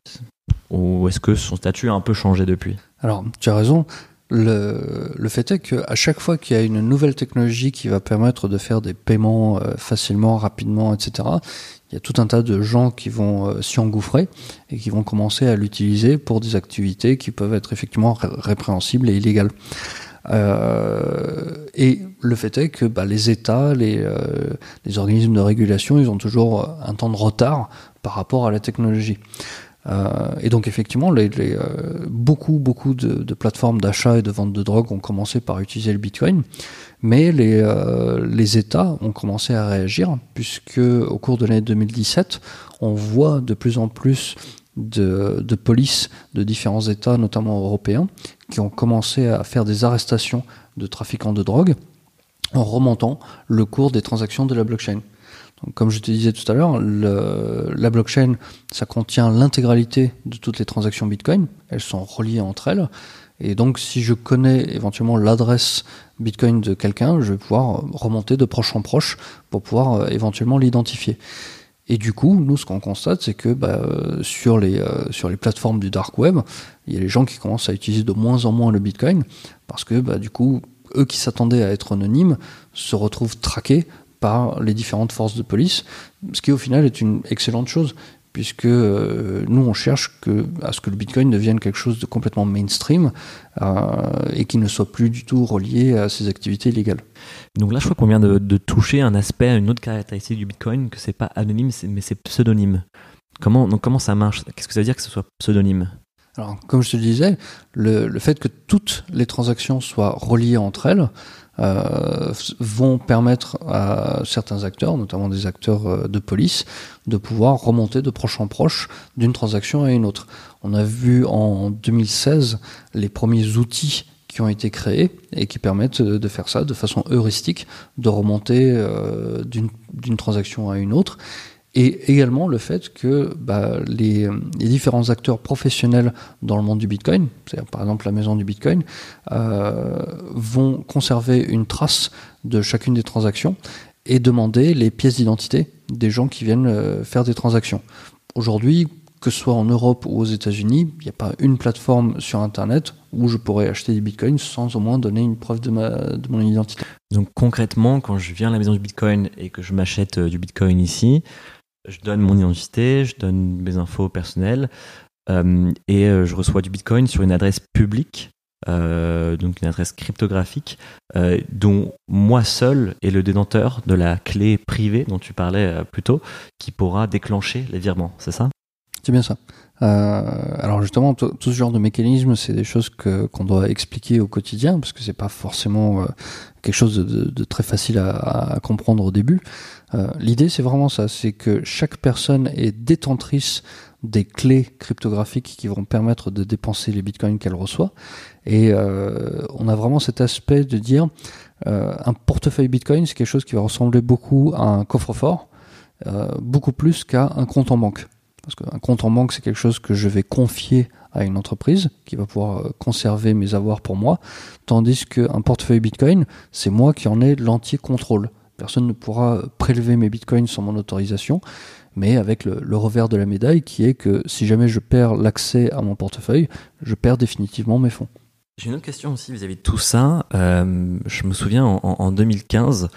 Ou est-ce que son statut a un peu changé depuis? Alors tu as raison. Le, fait est qu'à chaque fois qu'il y a une nouvelle technologie qui va permettre de faire des paiements euh, facilement, rapidement, etc., il y a tout un tas de gens qui vont euh, s'y engouffrer et qui vont commencer à l'utiliser pour des activités qui peuvent être effectivement répréhensibles et illégales. Euh, et le fait est que bah, les États, les organismes de régulation, ils ont toujours un temps de retard par rapport à la technologie. Euh, et donc effectivement, euh, beaucoup beaucoup de, plateformes d'achat et de vente de drogue ont commencé par utiliser le Bitcoin, mais les, euh, États ont commencé à réagir puisque au cours de l'année 2017, on voit de plus en plus de, de polices de différents États, notamment européens, qui ont commencé à faire des arrestations de trafiquants de drogue en remontant le cours des transactions de la blockchain comme je te disais tout à l'heure, la blockchain, ça contient l'intégralité de toutes les transactions Bitcoin. Elles sont reliées entre elles. Et donc, si je connais éventuellement l'adresse Bitcoin de quelqu'un, je vais pouvoir remonter de proche en proche pour pouvoir euh, éventuellement l'identifier. Et du coup, nous, ce qu'on constate, c'est que bah, sur, les, euh, sur les plateformes du dark web, il y a les gens qui commencent à utiliser de moins en moins le Bitcoin parce que, bah, du coup, eux qui s'attendaient à être anonymes se retrouvent traqués par les différentes forces de police, ce qui au final est une excellente chose, puisque euh, nous on cherche que, à ce que le Bitcoin devienne quelque chose de complètement mainstream euh, et qui ne soit plus du tout relié à ces activités illégales. Donc là je crois qu'on vient de, toucher un aspect, une autre caractéristique du Bitcoin, que c'est pas anonyme mais c'est pseudonyme. Comment, donc comment ça marche? Qu'est-ce que ça veut dire que ce soit pseudonyme? Alors, comme je te disais, le, fait que toutes les transactions soient reliées entre elles, euh, vont permettre à certains acteurs, notamment des acteurs euh, de police, de pouvoir remonter de proche en proche d'une transaction à une autre. On a vu en 2016 les premiers outils qui ont été créés et qui permettent de faire ça de façon heuristique, de remonter euh, d'une transaction à une autre et également le fait que bah, les, les, différents acteurs professionnels dans le monde du Bitcoin, c'est-à-dire par exemple la maison du Bitcoin, euh, vont conserver une trace de chacune des transactions et demander les pièces d'identité des gens qui viennent euh, faire des transactions. Aujourd'hui, que ce soit en Europe ou aux États-Unis, il n'y a pas une plateforme sur Internet où je pourrais acheter des bitcoins sans au moins donner une preuve de, ma, de mon identité. Donc concrètement, quand je viens à la maison du bitcoin et que je m'achète euh, du bitcoin ici, je donne mon identité, je donne mes infos personnelles euh, et euh, je reçois du Bitcoin sur une adresse publique, euh, donc une adresse cryptographique, dont moi seul est le détenteur de la clé privée dont tu parlais plus tôt, qui pourra déclencher les virements, c'est ça? C'est bien ça. Alors justement, tout ce genre de mécanisme, c'est des choses que qu'on doit expliquer au quotidien, parce que c'est pas forcément quelque chose de, très facile à, comprendre au début. Euh, l'idée, c'est vraiment ça, c'est que chaque personne est détentrice des clés cryptographiques qui vont permettre de dépenser les bitcoins qu'elle reçoit. Et euh, on a vraiment cet aspect de dire euh, un portefeuille bitcoin, c'est quelque chose qui va ressembler beaucoup à un coffre-fort, beaucoup plus qu'à un compte en banque. Parce qu'un compte en banque, c'est quelque chose que je vais confier à une entreprise qui va pouvoir conserver mes avoirs pour moi, tandis qu'un portefeuille Bitcoin, c'est moi qui en ai l'entier contrôle. Personne ne pourra prélever mes bitcoins sans mon autorisation, mais avec le, revers de la médaille qui est que si jamais je perds l'accès à mon portefeuille, je perds définitivement mes fonds. J'ai une autre question aussi vis-à-vis de tout ça. Euh, je me souviens en, 2015, euh,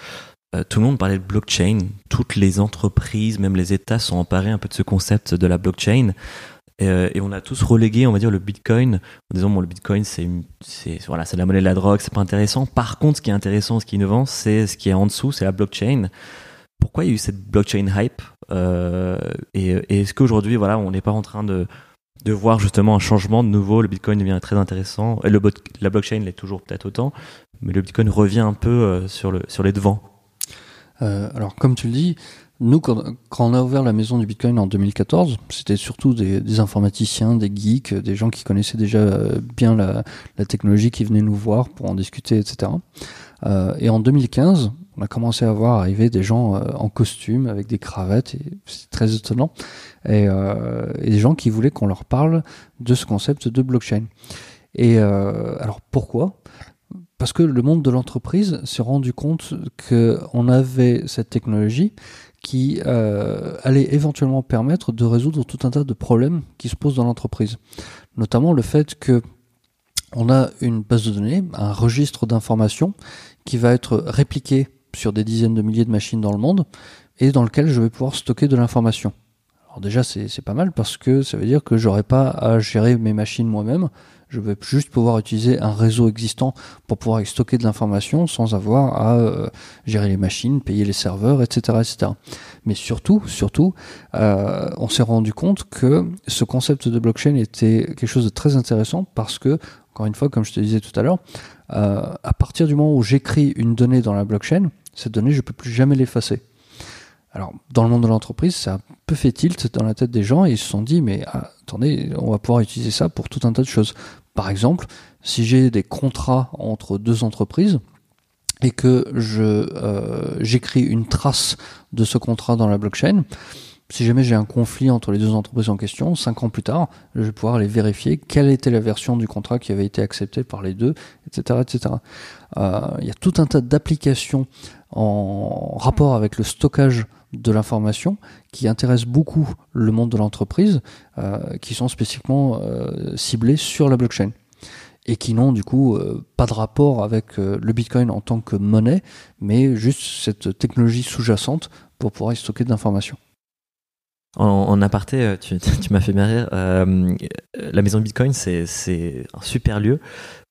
tout le monde parlait de blockchain. Toutes les entreprises, même les États, sont emparés un peu de ce concept de la blockchain. Euh, et, on a tous relégué, on va dire, le Bitcoin en disant bon, le Bitcoin c'est voilà, c'est la monnaie de la drogue, c'est pas intéressant. Par contre, ce qui est intéressant, ce qui est innovant, c'est ce qui est en dessous, c'est la blockchain. Pourquoi il y a eu cette blockchain hype euh, Et, est-ce qu'aujourd'hui, voilà, on n'est pas en train de de voir justement un changement de nouveau? Le Bitcoin devient très intéressant. Et le la blockchain l'est toujours peut-être autant, mais le Bitcoin revient un peu euh, sur, le, sur les devants. Euh, alors, comme tu le dis, nous, quand, on a ouvert la maison du Bitcoin en 2014, c'était surtout des, informaticiens, des geeks, des gens qui connaissaient déjà euh, bien la, technologie, qui venaient nous voir pour en discuter, etc. et en 2015, on a commencé à voir arriver des gens en costume avec des cravates, et c'est très étonnant, et, et, des gens qui voulaient qu'on leur parle de ce concept de blockchain. Et alors pourquoi? Parce que le monde de l'entreprise s'est rendu compte qu'on avait cette technologie qui euh, allait éventuellement permettre de résoudre tout un tas de problèmes qui se posent dans l'entreprise. Notamment le fait que on a une base de données, un registre d'informations qui va être répliqué sur des dizaines de milliers de machines dans le monde et dans lequel je vais pouvoir stocker de l'information. Alors déjà c'est pas mal parce que ça veut dire que j'aurai pas à gérer mes machines moi-même, je vais juste pouvoir utiliser un réseau existant pour pouvoir stocker de l'information sans avoir à euh, gérer les machines, payer les serveurs, etc., etc. Mais surtout, surtout, euh, on s'est rendu compte que ce concept de blockchain était quelque chose de très intéressant parce que, encore une fois, comme je te disais tout à l'heure, euh, à partir du moment où j'écris une donnée dans la blockchain, cette donnée, je peux plus jamais l'effacer. Alors, dans le monde de l'entreprise, ça a un peu fait tilt dans la tête des gens et ils se sont dit, mais ah, attendez, on va pouvoir utiliser ça pour tout un tas de choses. Par exemple, si j'ai des contrats entre deux entreprises et que euh, j'écris une trace de ce contrat dans la blockchain, si jamais j'ai un conflit entre les deux entreprises en question, cinq ans plus tard, je vais pouvoir aller vérifier quelle était la version du contrat qui avait été acceptée par les deux, etc., etc. Euh, il y a tout un tas d'applications en rapport avec le stockage de l'information qui intéressent beaucoup le monde de l'entreprise, euh, qui sont spécifiquement euh, ciblés sur la blockchain et qui n'ont du coup euh, pas de rapport avec le Bitcoin en tant que monnaie, mais juste cette technologie sous-jacente pour pouvoir y stocker de l'information. En, aparté, tu, m'as fait rire. la maison Bitcoin, c'est un super lieu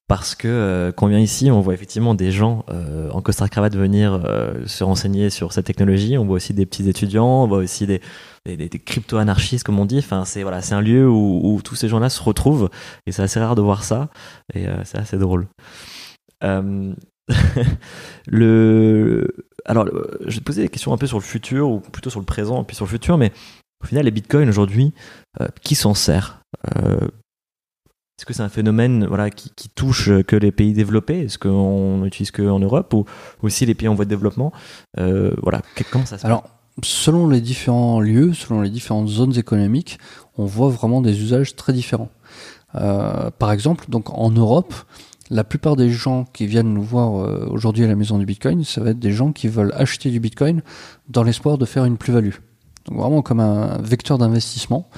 parce que euh, quand on vient ici, on voit effectivement des gens euh, en costard cravate venir euh, se renseigner sur cette technologie. On voit aussi des petits étudiants, on voit aussi des, des, crypto-anarchistes, comme on dit. Enfin, c'est voilà, c'est un lieu où, où tous ces gens-là se retrouvent, et c'est assez rare de voir ça, et c'est assez drôle. le, alors, je vais te poser des questions un peu sur le futur, ou plutôt sur le présent, puis sur le futur, mais au final, les bitcoins aujourd'hui, qui s'en sert? Est-ce que c'est un phénomène voilà, qui, touche que les pays développés? Est-ce qu'on n'utilise qu'en Europe ou aussi les pays en voie de développement euh, voilà, Comment ça se Alors, selon les différents lieux, selon les différentes zones économiques, on voit vraiment des usages très différents. Euh, par exemple, donc en Europe, la plupart des gens qui viennent nous voir euh, aujourd'hui à la maison du Bitcoin, ça va être des gens qui veulent acheter du Bitcoin dans l'espoir de faire une plus-value. Vraiment comme un vecteur d'investissement.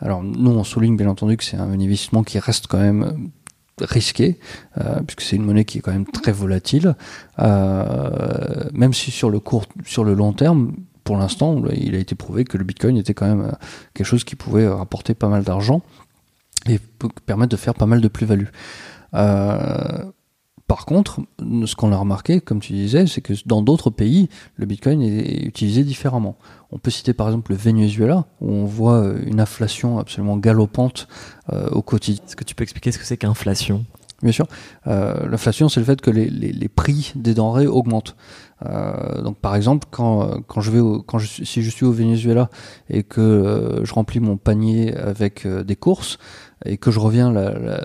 Alors nous, on souligne bien entendu que c'est un investissement qui reste quand même euh, risqué, euh, puisque c'est une monnaie qui est quand même très volatile, euh, même si sur le court, sur le long terme, pour l'instant, il a été prouvé que le Bitcoin était quand même quelque chose qui pouvait rapporter pas mal d'argent et permettre de faire pas mal de plus-value. Par contre, ce qu'on a remarqué, comme tu disais, c'est que dans d'autres pays, le Bitcoin est utilisé différemment. On peut citer par exemple le Venezuela, où on voit euh, une inflation absolument galopante euh, au quotidien. Est-ce que tu peux expliquer ce que c'est qu'inflation? Bien sûr. Euh, l'inflation, c'est le fait que les, les, prix des denrées augmentent. Donc, par exemple, quand, quand je vais, quand je, si je suis au Venezuela et que je remplis mon panier avec des courses, et que je reviens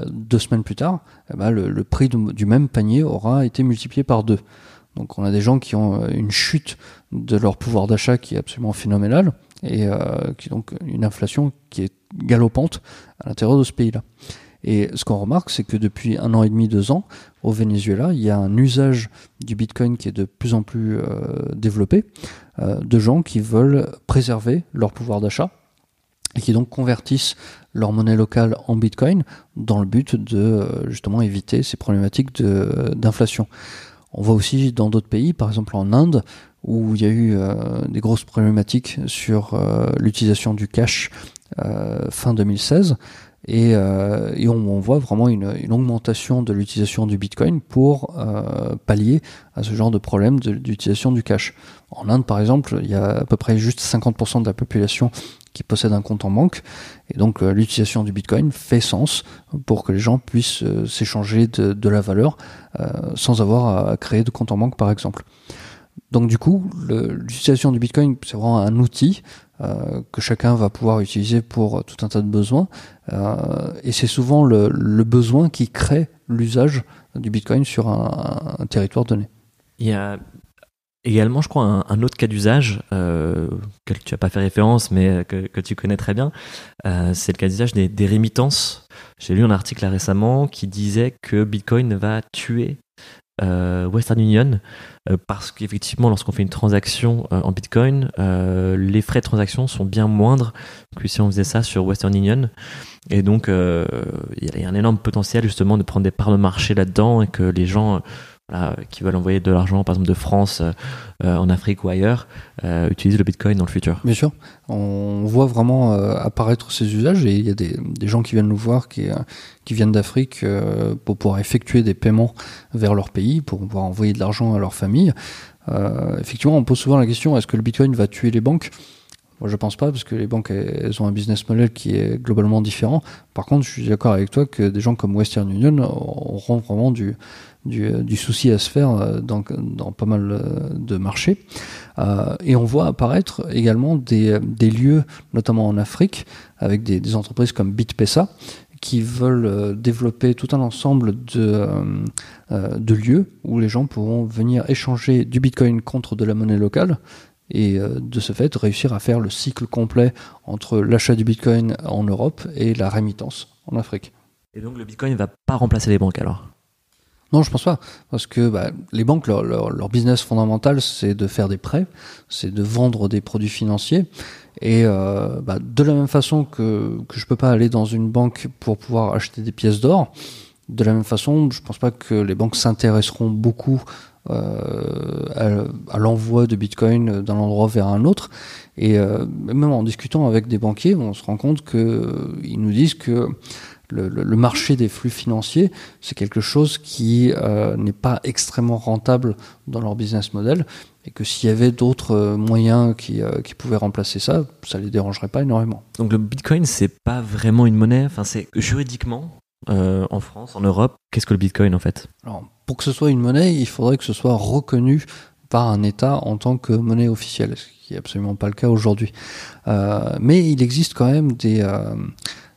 deux semaines plus tard, eh ben le, prix du même panier aura été multiplié par deux. Donc on a des gens qui ont euh, une chute de leur pouvoir d'achat qui est absolument phénoménale et euh, qui donc une inflation qui est galopante à l'intérieur de ce pays-là. Et ce qu'on remarque, c'est que depuis un an et demi, deux ans, au Venezuela, il y a un usage du Bitcoin qui est de plus en plus euh, développé, de gens qui veulent préserver leur pouvoir d'achat et qui donc convertissent leur monnaie locale en Bitcoin dans le but de euh, justement éviter ces problématiques d'inflation. On voit aussi dans d'autres pays, par exemple en Inde, où il y a eu euh, des grosses problématiques sur euh, l'utilisation du cash fin 2016. Et, et on, voit vraiment une, augmentation de l'utilisation du Bitcoin pour pallier à ce genre de problème d'utilisation du cash. En Inde, par exemple, il y a à peu près juste 50% de la population qui possèdent un compte en banque. Et donc l'utilisation du Bitcoin fait sens pour que les gens puissent s'échanger de, la valeur sans avoir à créer de compte en banque par exemple. Donc du coup, l'utilisation du Bitcoin, c'est vraiment un outil euh, que chacun va pouvoir utiliser pour tout un tas de besoins. Euh, et c'est souvent le, besoin qui crée l'usage du Bitcoin sur un, territoire donné. Il y a également, je crois, un, autre cas d'usage euh, tu n'as pas fait référence, mais que, tu connais très bien. c'est le cas d'usage des, des rémittances. J'ai lu un article récemment qui disait que Bitcoin va tuer euh, Western Union euh, parce qu'effectivement lorsqu'on fait une transaction euh, en Bitcoin les frais de transaction sont bien moindres que si on faisait ça sur Western Union. Et donc il y a un énorme potentiel justement de prendre des parts de marché là-dedans et que les gens qui veulent envoyer de l'argent, par exemple de France euh, euh, en Afrique ou ailleurs, euh, utilisent le Bitcoin dans le futur. Bien sûr, on voit vraiment apparaître ces usages et il y a des, gens qui viennent nous voir qui, viennent d'Afrique pour pouvoir effectuer des paiements vers leur pays, pour pouvoir envoyer de l'argent à leur famille. effectivement, on pose souvent la question est-ce que le Bitcoin va tuer les banques? Moi, je pense pas, parce que les banques, elles ont un business model qui est globalement différent. Par contre, je suis d'accord avec toi que des gens comme Western Union auront vraiment du, du, du souci à se faire euh, dans, pas mal euh, de marchés. Euh, et on voit apparaître également des, lieux, notamment en Afrique, avec des, entreprises comme BitPesa, qui veulent développer tout un ensemble de, de lieux où les gens pourront venir échanger du Bitcoin contre de la monnaie locale et de ce fait réussir à faire le cycle complet entre l'achat du Bitcoin en Europe et la rémittance en Afrique. Et donc le Bitcoin ne va pas remplacer les banques alors? Non, je pense pas, parce que bah, les banques, leur, business fondamental, c'est de faire des prêts, c'est de vendre des produits financiers, et euh, bah, de la même façon que que je peux pas aller dans une banque pour pouvoir acheter des pièces d'or, de la même façon, je pense pas que les banques s'intéresseront beaucoup euh, à, l'envoi de Bitcoin d'un endroit vers un autre. Et euh, même en discutant avec des banquiers, on se rend compte que ils nous disent que le, marché des flux financiers, c'est quelque chose qui euh, n'est pas extrêmement rentable dans leur business model et que s'il y avait d'autres euh, moyens qui, euh, qui, pouvaient remplacer ça, ça les dérangerait pas énormément. Donc le Bitcoin, c'est pas vraiment une monnaie? Enfin, c'est juridiquement en France, en Europe, qu'est-ce que le Bitcoin en fait? Alors, pour que ce soit une monnaie, il faudrait que ce soit reconnu par un État en tant que monnaie officielle, ce qui est absolument pas le cas aujourd'hui. mais il existe quand même des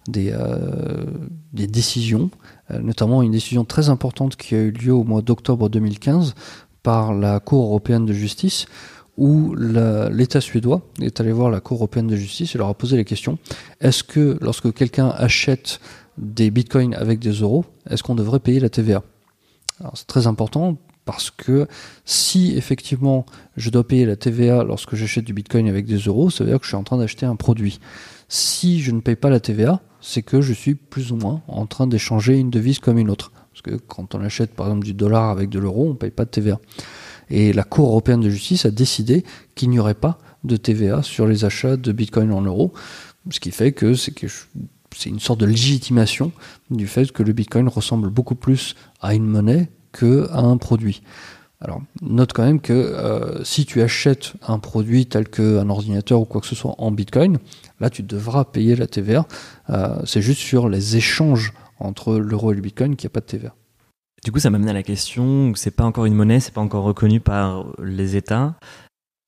des, euh, des décisions, euh, notamment une décision très importante qui a eu lieu au mois d'octobre 2015 par la Cour européenne de justice, où l'État suédois est allé voir la Cour européenne de justice et leur a posé la question est-ce que lorsque quelqu'un achète des bitcoins avec des euros, est-ce qu'on devrait payer la TVA C'est très important parce que si effectivement je dois payer la TVA lorsque j'achète du bitcoin avec des euros, ça veut dire que je suis en train d'acheter un produit. Si je ne paye pas la TVA, c'est que je suis plus ou moins en train d'échanger une devise comme une autre. Parce que quand on achète par exemple du dollar avec de l'euro, on ne paye pas de TVA. Et la Cour européenne de justice a décidé qu'il n'y aurait pas de TVA sur les achats de Bitcoin en euros, ce qui fait que c'est une sorte de légitimation du fait que le Bitcoin ressemble beaucoup plus à une monnaie qu'à un produit. Alors, note quand même que euh, si tu achètes un produit tel qu'un ordinateur ou quoi que ce soit en Bitcoin, là tu devras payer la TVA. Euh, c'est juste sur les échanges entre l'euro et le Bitcoin qu'il n'y a pas de TVA. Du coup, ça m'amène à la question c'est pas encore une monnaie, c'est pas encore reconnu par les États.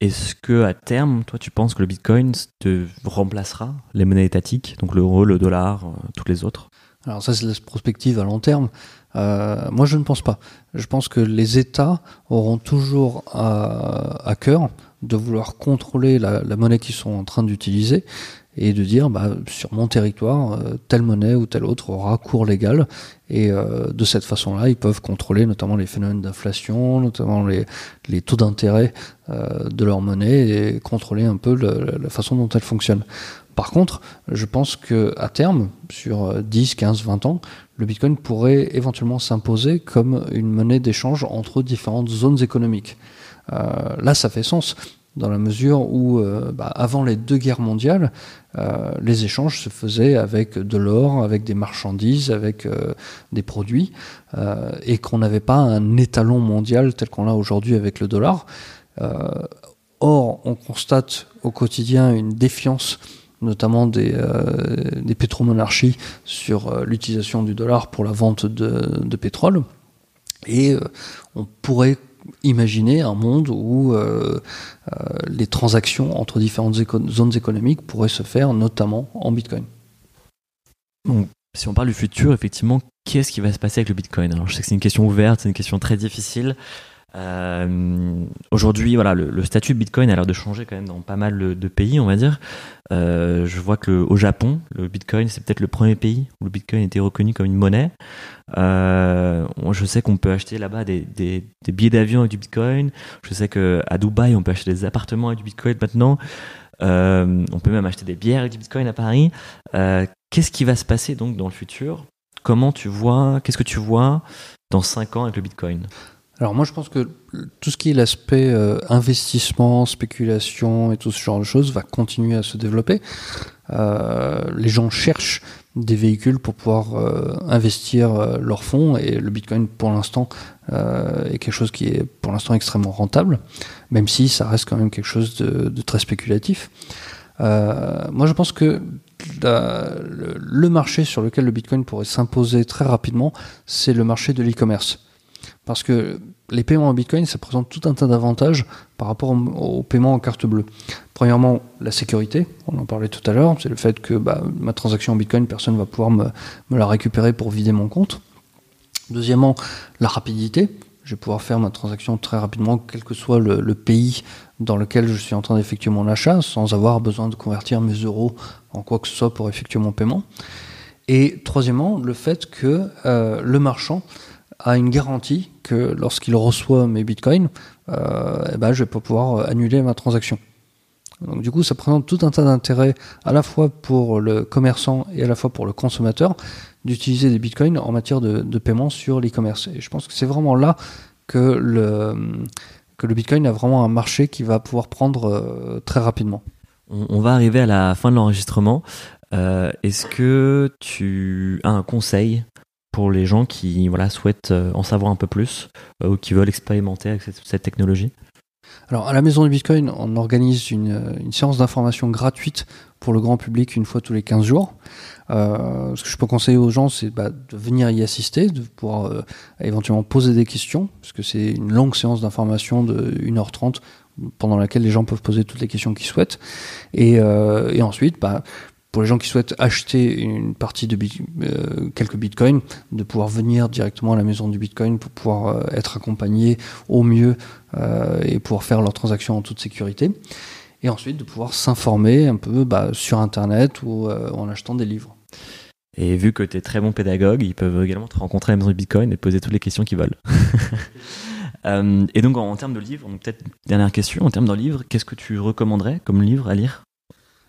Est-ce que à terme, toi, tu penses que le Bitcoin te remplacera les monnaies étatiques, donc l'euro, le dollar, euh, toutes les autres? Alors ça, c'est la prospective à long terme. Euh, moi, je ne pense pas. Je pense que les États auront toujours à, cœur de vouloir contrôler la, monnaie qu'ils sont en train d'utiliser et de dire bah, sur mon territoire, euh, telle monnaie ou telle autre aura cours légal. Et euh, de cette façon-là, ils peuvent contrôler notamment les phénomènes d'inflation, notamment les, les taux d'intérêt de leur monnaie et contrôler un peu la façon dont elle fonctionne. Par contre, je pense que à terme, sur 10, 15, 20 ans, le Bitcoin pourrait éventuellement s'imposer comme une monnaie d'échange entre différentes zones économiques. Euh, là, ça fait sens dans la mesure où, euh, bah, avant les deux guerres mondiales, euh, les échanges se faisaient avec de l'or, avec des marchandises, avec des produits, et qu'on n'avait pas un étalon mondial tel qu'on l'a aujourd'hui avec le dollar. or, on constate au quotidien une défiance notamment des, des pétromonarchies sur l'utilisation du dollar pour la vente de, de pétrole. Et on pourrait imaginer un monde où les transactions entre différentes zones économiques pourraient se faire notamment en Bitcoin. Donc, si on parle du futur, effectivement, qu'est-ce qui va se passer avec le Bitcoin? Alors, je sais que c'est une question ouverte, c'est une question très difficile. Euh, Aujourd'hui, voilà, le, statut de Bitcoin a l'air de changer quand même dans pas mal de pays, on va dire. Euh, je vois que au Japon, le Bitcoin, c'est peut-être le premier pays où le Bitcoin était reconnu comme une monnaie. Euh, je sais qu'on peut acheter là-bas des, billets d'avion avec du Bitcoin. Je sais qu'à Dubaï, on peut acheter des appartements avec du Bitcoin maintenant. On peut même acheter des bières avec du Bitcoin à Paris. Qu'est-ce qui va se passer donc dans le futur? Comment tu vois Qu'est-ce que tu vois dans 5 ans avec le Bitcoin? Alors moi je pense que tout ce qui est l'aspect euh, investissement, spéculation et tout ce genre de choses va continuer à se développer. Euh, les gens cherchent des véhicules pour pouvoir euh, investir euh, leurs fonds et le Bitcoin pour l'instant est quelque chose qui est pour l'instant extrêmement rentable, même si ça reste quand même quelque chose de, de très spéculatif. moi je pense que le, le marché sur lequel le Bitcoin pourrait s'imposer très rapidement, c'est le marché de l'e-commerce. Parce que les paiements en Bitcoin, ça présente tout un tas d'avantages par rapport aux paiements en carte bleue. Premièrement, la sécurité, on en parlait tout à l'heure, c'est le fait que bah, ma transaction en Bitcoin, personne ne va pouvoir me, la récupérer pour vider mon compte. Deuxièmement, la rapidité, je vais pouvoir faire ma transaction très rapidement, quel que soit le, pays dans lequel je suis en train d'effectuer mon achat, sans avoir besoin de convertir mes euros en quoi que ce soit pour effectuer mon paiement. Et troisièmement, le fait que euh, le marchand a une garantie que lorsqu'il reçoit mes bitcoins, euh, eh ben, je vais pas pouvoir annuler ma transaction. Donc du coup, ça présente tout un tas d'intérêts à la fois pour le commerçant et à la fois pour le consommateur d'utiliser des bitcoins en matière de, paiement sur l'e-commerce. Et je pense que c'est vraiment là que le, que le bitcoin a vraiment un marché qui va pouvoir prendre euh, très rapidement. On, va arriver à la fin de l'enregistrement. Euh, est-ce que tu as un conseil pour les gens qui voilà, souhaitent euh, en savoir un peu plus euh, ou qui veulent expérimenter avec cette, technologie alors, à la Maison du Bitcoin, on organise une, euh, une séance d'information gratuite pour le grand public une fois tous les 15 jours. Ce que je peux conseiller aux gens, c'est bah, de venir y assister, de pouvoir éventuellement poser des questions, parce que c'est une longue séance d'information de 1h30 pendant laquelle les gens peuvent poser toutes les questions qu'ils souhaitent. Et, et ensuite, bah, pour les gens qui souhaitent acheter une partie de euh, quelques bitcoins, de pouvoir venir directement à la maison du bitcoin pour pouvoir euh, être accompagnés au mieux euh, et pouvoir faire leurs transactions en toute sécurité. Et ensuite de pouvoir s'informer un peu bah, sur Internet ou en achetant des livres. Et vu que tu es très bon pédagogue, ils peuvent également te rencontrer à la maison du Bitcoin et te poser toutes les questions qu'ils veulent. et donc en, en termes de livres, peut-être dernière question, en termes de livres, qu'est-ce que tu recommanderais comme livre à lire? euh,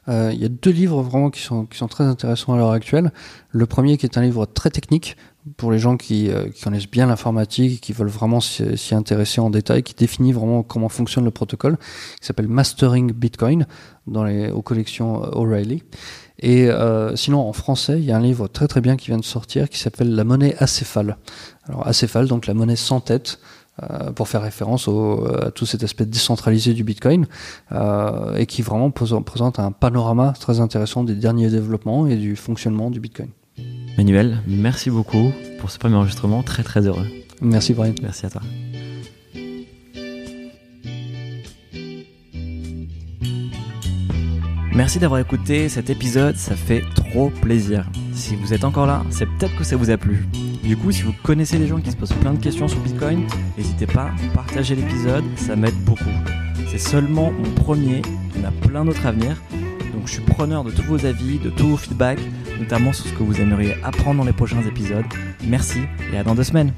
il y a deux livres vraiment qui sont, très intéressants à l'heure actuelle. Le premier qui est un livre très technique pour les gens qui, euh, connaissent bien l'informatique, qui veulent vraiment s'y intéresser en détail, qui définit vraiment comment fonctionne le protocole, qui s'appelle Mastering Bitcoin dans les, aux collections euh, O'Reilly. Et euh, sinon, en français, il y a un livre très très bien qui vient de sortir qui s'appelle La monnaie acéphale. Alors acéphale, donc la monnaie sans tête. Euh, pour faire référence au, à tout cet aspect décentralisé du Bitcoin euh, et qui vraiment présente un panorama très intéressant des derniers développements et du fonctionnement du Bitcoin. Manuel, merci beaucoup pour ce premier enregistrement, très très heureux. Merci Brian. Merci à toi. Merci d'avoir écouté cet épisode, ça fait trop plaisir. Si vous êtes encore là, c'est peut-être que ça vous a plu. Du coup, si vous connaissez des gens qui se posent plein de questions sur Bitcoin, n'hésitez pas à partager l'épisode, ça m'aide beaucoup. C'est seulement mon premier, il y a plein d'autres à venir. Donc je suis preneur de tous vos avis, de tous vos feedbacks, notamment sur ce que vous aimeriez apprendre dans les prochains épisodes. Merci et à dans deux semaines.